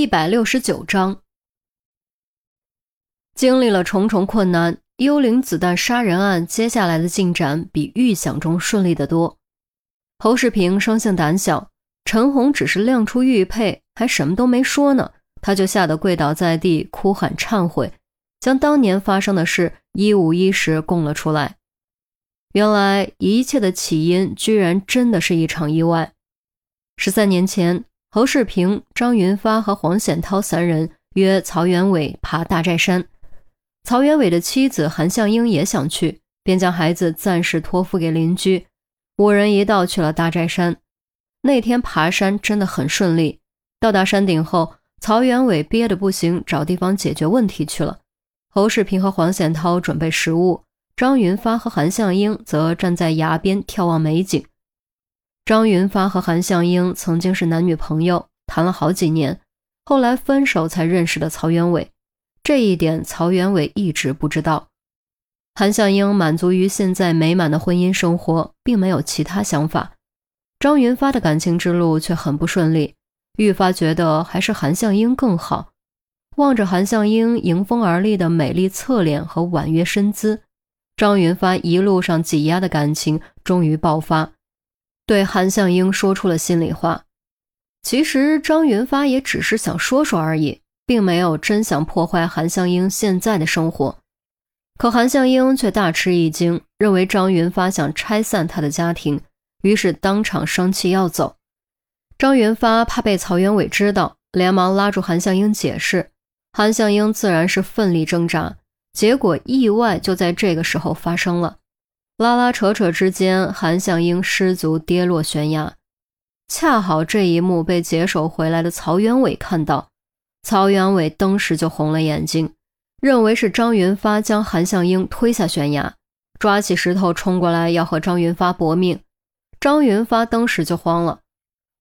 一百六十九章，经历了重重困难，幽灵子弹杀人案接下来的进展比预想中顺利得多。侯世平生性胆小，陈红只是亮出玉佩，还什么都没说呢，他就吓得跪倒在地，哭喊忏悔，将当年发生的事一五一十供了出来。原来一切的起因，居然真的是一场意外。十三年前。侯世平、张云发和黄显涛三人约曹元伟爬大寨山，曹元伟的妻子韩向英也想去，便将孩子暂时托付给邻居。五人一道去了大寨山。那天爬山真的很顺利。到达山顶后，曹元伟憋得不行，找地方解决问题去了。侯世平和黄显涛准备食物，张云发和韩向英则站在崖边眺望美景。张云发和韩向英曾经是男女朋友，谈了好几年，后来分手才认识的曹元伟。这一点曹元伟一直不知道。韩向英满足于现在美满的婚姻生活，并没有其他想法。张云发的感情之路却很不顺利，愈发觉得还是韩向英更好。望着韩向英迎风而立的美丽侧脸和婉约身姿，张云发一路上挤压的感情终于爆发。对韩向英说出了心里话。其实张云发也只是想说说而已，并没有真想破坏韩向英现在的生活。可韩向英却大吃一惊，认为张云发想拆散他的家庭，于是当场生气要走。张云发怕被曹元伟知道，连忙拉住韩向英解释。韩向英自然是奋力挣扎，结果意外就在这个时候发生了。拉拉扯扯之间，韩向英失足跌落悬崖。恰好这一幕被解手回来的曹元伟看到，曹元伟当时就红了眼睛，认为是张云发将韩向英推下悬崖，抓起石头冲过来要和张云发搏命。张云发当时就慌了。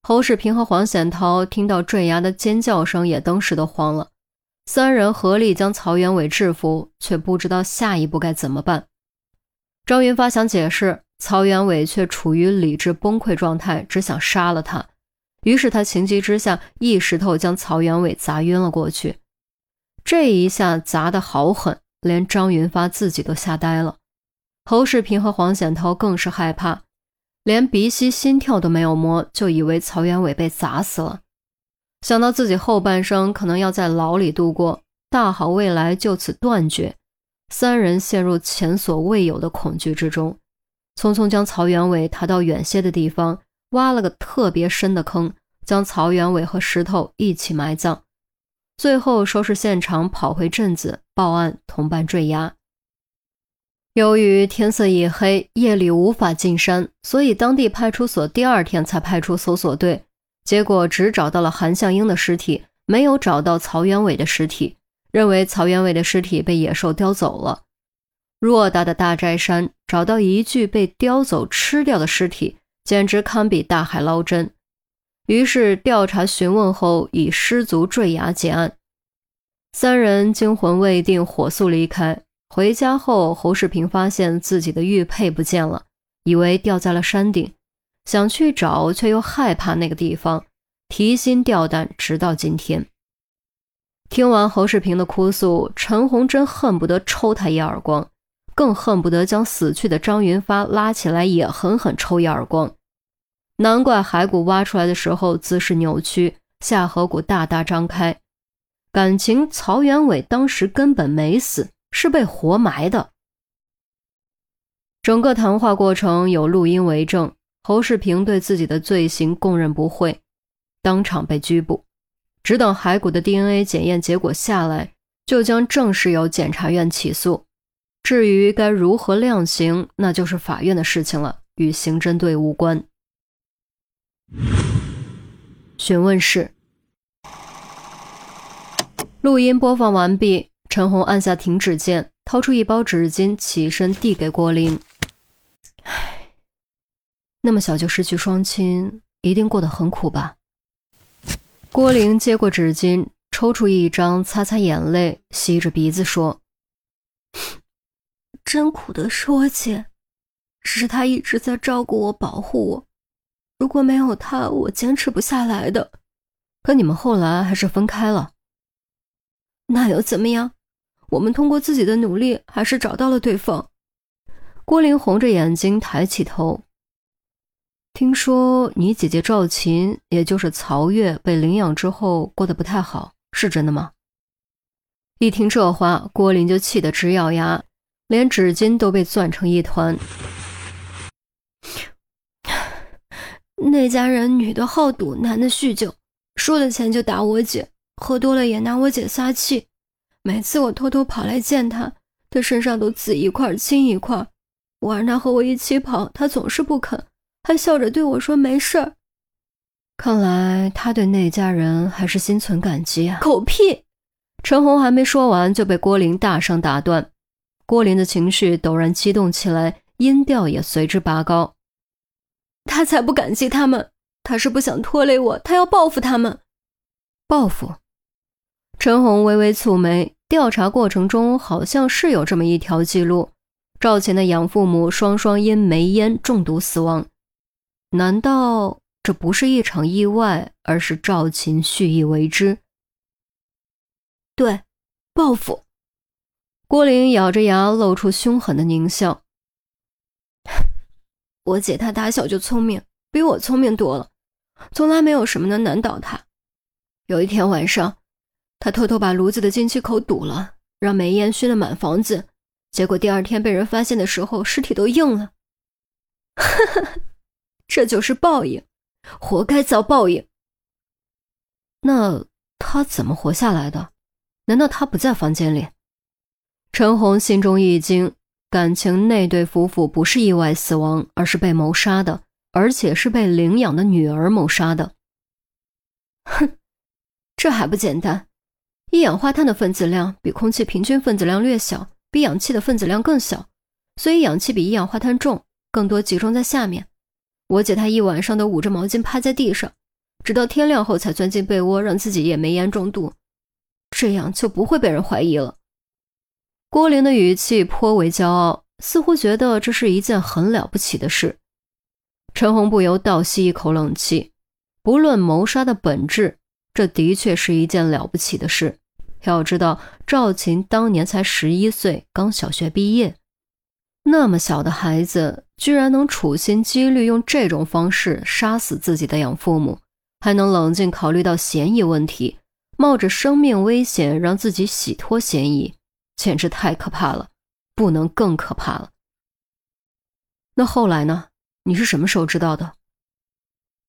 侯世平和黄显涛听到坠崖的尖叫声，也当时都慌了。三人合力将曹元伟制服，却不知道下一步该怎么办。张云发想解释，曹元伟却处于理智崩溃状态，只想杀了他。于是他情急之下，一石头将曹元伟砸晕了过去。这一下砸得好狠，连张云发自己都吓呆了。侯世平和黄显涛更是害怕，连鼻息、心跳都没有摸，就以为曹元伟被砸死了。想到自己后半生可能要在牢里度过，大好未来就此断绝。三人陷入前所未有的恐惧之中，匆匆将曹元伟抬到远些的地方，挖了个特别深的坑，将曹元伟和石头一起埋葬。最后收拾现场，跑回镇子报案，同伴坠崖。由于天色已黑，夜里无法进山，所以当地派出所第二天才派出搜索队，结果只找到了韩向英的尸体，没有找到曹元伟的尸体。认为曹元伟的尸体被野兽叼走了。偌大的大寨山，找到一具被叼走吃掉的尸体，简直堪比大海捞针。于是调查询问后，以失足坠崖结案。三人惊魂未定，火速离开。回家后，侯世平发现自己的玉佩不见了，以为掉在了山顶，想去找，却又害怕那个地方，提心吊胆，直到今天。听完侯世平的哭诉，陈红真恨不得抽他一耳光，更恨不得将死去的张云发拉起来也狠狠抽一耳光。难怪骸骨挖出来的时候姿势扭曲，下颌骨大大张开。感情曹元伟当时根本没死，是被活埋的。整个谈话过程有录音为证，侯世平对自己的罪行供认不讳，当场被拘捕。只等骸骨的 DNA 检验结果下来，就将正式由检察院起诉。至于该如何量刑，那就是法院的事情了，与刑侦队无关。询问室，录音播放完毕。陈红按下停止键，掏出一包纸巾，起身递给郭林。唉，那么小就失去双亲，一定过得很苦吧？郭玲接过纸巾，抽出一张，擦擦眼泪，吸着鼻子说：“真苦的是我姐，只是她一直在照顾我、保护我。如果没有她，我坚持不下来的。可你们后来还是分开了。那又怎么样？我们通过自己的努力，还是找到了对方。郭玲红着眼睛抬起头。听说你姐姐赵琴，也就是曹月，被领养之后过得不太好，是真的吗？一听这话，郭林就气得直咬牙，连纸巾都被攥成一团。那家人女的好赌，男的酗酒，输了钱就打我姐，喝多了也拿我姐撒气。每次我偷偷跑来见他，他身上都紫一块青一块。我让他和我一起跑，他总是不肯。还笑着对我说：“没事儿。”看来他对那家人还是心存感激啊！狗屁！陈红还没说完，就被郭林大声打断。郭林的情绪陡然激动起来，音调也随之拔高。他才不感激他们，他是不想拖累我，他要报复他们。报复？陈红微微蹙眉。调查过程中好像是有这么一条记录：赵琴的养父母双双因煤烟中毒死亡。难道这不是一场意外，而是赵琴蓄意为之？对，报复。郭玲咬着牙，露出凶狠的狞笑。我姐她打小就聪明，比我聪明多了，从来没有什么能难倒她。有一天晚上，她偷偷把炉子的进气口堵了，让煤烟熏了满房子。结果第二天被人发现的时候，尸体都硬了。呵呵。这就是报应，活该遭报应。那他怎么活下来的？难道他不在房间里？陈红心中一惊，感情那对夫妇不是意外死亡，而是被谋杀的，而且是被领养的女儿谋杀的。哼，这还不简单？一氧化碳的分子量比空气平均分子量略小，比氧气的分子量更小，所以氧气比一氧化碳重，更多集中在下面。我姐她一晚上都捂着毛巾趴在地上，直到天亮后才钻进被窝，让自己也没烟中毒，这样就不会被人怀疑了。郭玲的语气颇为骄傲，似乎觉得这是一件很了不起的事。陈红不由倒吸一口冷气。不论谋杀的本质，这的确是一件了不起的事。要知道，赵琴当年才十一岁，刚小学毕业。那么小的孩子，居然能处心积虑用这种方式杀死自己的养父母，还能冷静考虑到嫌疑问题，冒着生命危险让自己洗脱嫌疑，简直太可怕了，不能更可怕了。那后来呢？你是什么时候知道的？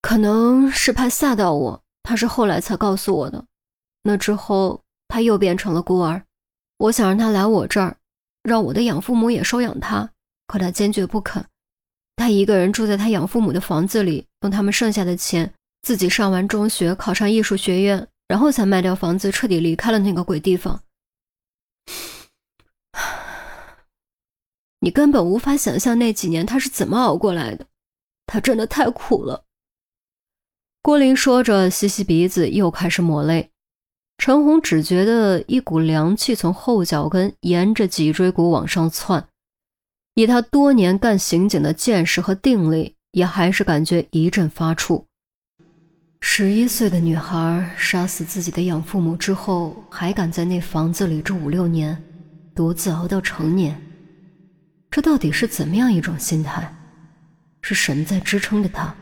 可能是怕吓到我，他是后来才告诉我的。那之后他又变成了孤儿，我想让他来我这儿。让我的养父母也收养他，可他坚决不肯。他一个人住在他养父母的房子里，用他们剩下的钱自己上完中学，考上艺术学院，然后才卖掉房子，彻底离开了那个鬼地方。你根本无法想象那几年他是怎么熬过来的，他真的太苦了。郭林说着，吸吸鼻子，又开始抹泪。陈红只觉得一股凉气从后脚跟沿着脊椎骨往上窜，以他多年干刑警的见识和定力，也还是感觉一阵发怵。十一岁的女孩杀死自己的养父母之后，还敢在那房子里住五六年，独自熬到成年，这到底是怎么样一种心态？是神在支撑着她？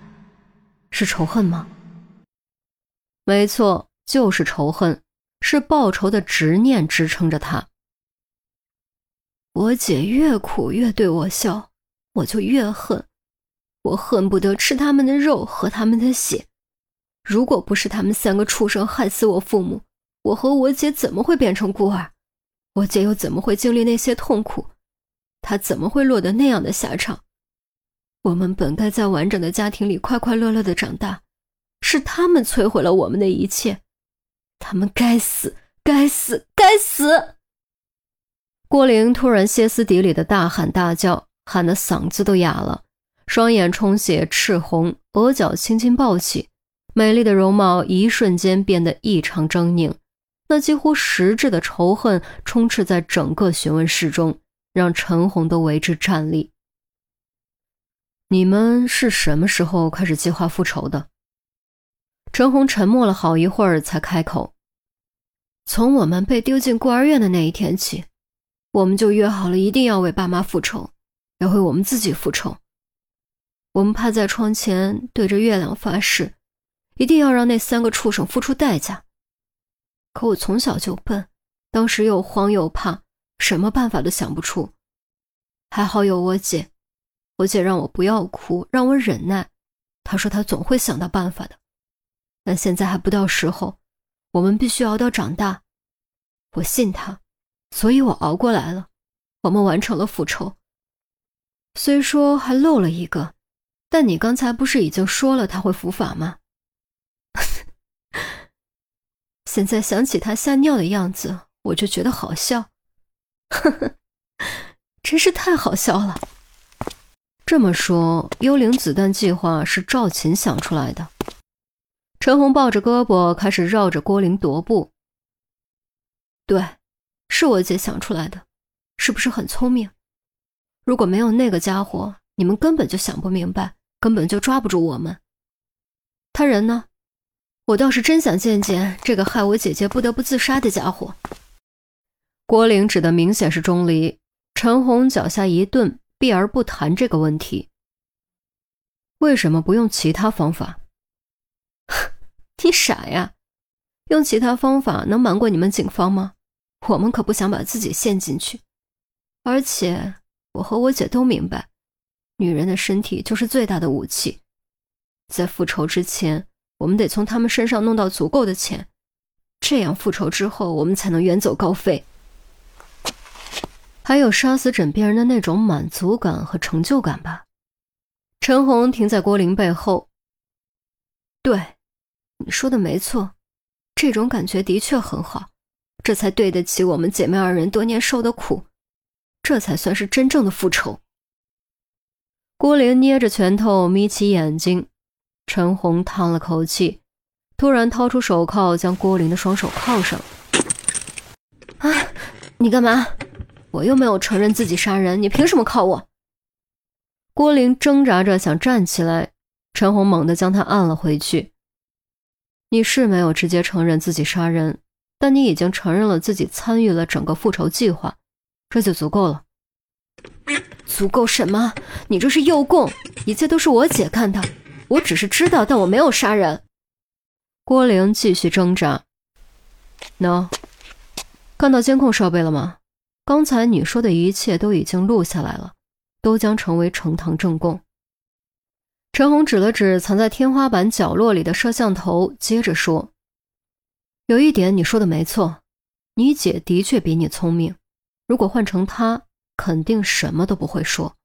是仇恨吗？没错，就是仇恨。是报仇的执念支撑着他。我姐越苦越对我笑，我就越恨，我恨不得吃他们的肉，喝他们的血。如果不是他们三个畜生害死我父母，我和我姐怎么会变成孤儿？我姐又怎么会经历那些痛苦？她怎么会落得那样的下场？我们本该在完整的家庭里快快乐乐的长大，是他们摧毁了我们的一切。他们该死，该死，该死！郭玲突然歇斯底里的大喊大叫，喊得嗓子都哑了，双眼充血赤红，额角轻轻抱起，美丽的容貌一瞬间变得异常狰狞，那几乎实质的仇恨充斥在整个询问室中，让陈红都为之颤栗。你们是什么时候开始计划复仇的？陈红沉默了好一会儿，才开口：“从我们被丢进孤儿院的那一天起，我们就约好了，一定要为爸妈复仇，要为我们自己复仇。我们趴在窗前，对着月亮发誓，一定要让那三个畜生付出代价。可我从小就笨，当时又慌又怕，什么办法都想不出。还好有我姐，我姐让我不要哭，让我忍耐。她说她总会想到办法的。”但现在还不到时候，我们必须熬到长大。我信他，所以我熬过来了。我们完成了复仇，虽说还漏了一个，但你刚才不是已经说了他会伏法吗？现在想起他吓尿的样子，我就觉得好笑。呵呵，真是太好笑了。这么说，幽灵子弹计划是赵琴想出来的。陈红抱着胳膊，开始绕着郭玲踱步。对，是我姐想出来的，是不是很聪明？如果没有那个家伙，你们根本就想不明白，根本就抓不住我们。他人呢？我倒是真想见见这个害我姐姐不得不自杀的家伙。郭玲指的明显是钟离。陈红脚下一顿，避而不谈这个问题。为什么不用其他方法？你傻呀？用其他方法能瞒过你们警方吗？我们可不想把自己陷进去。而且我和我姐都明白，女人的身体就是最大的武器。在复仇之前，我们得从他们身上弄到足够的钱，这样复仇之后，我们才能远走高飞。还有杀死枕边人的那种满足感和成就感吧？陈红停在郭玲背后。对。你说的没错，这种感觉的确很好，这才对得起我们姐妹二人多年受的苦，这才算是真正的复仇。郭玲捏着拳头，眯起眼睛。陈红叹了口气，突然掏出手铐，将郭玲的双手铐上。啊！你干嘛？我又没有承认自己杀人，你凭什么铐我？郭玲挣扎着想站起来，陈红猛地将她按了回去。你是没有直接承认自己杀人，但你已经承认了自己参与了整个复仇计划，这就足够了。足够什么？你这是诱供！一切都是我姐干的，我只是知道，但我没有杀人。郭玲继续挣扎。喏，看到监控设备了吗？刚才你说的一切都已经录下来了，都将成为呈堂证供。陈红指了指藏在天花板角落里的摄像头，接着说：“有一点你说的没错，你姐的确比你聪明。如果换成她，肯定什么都不会说。”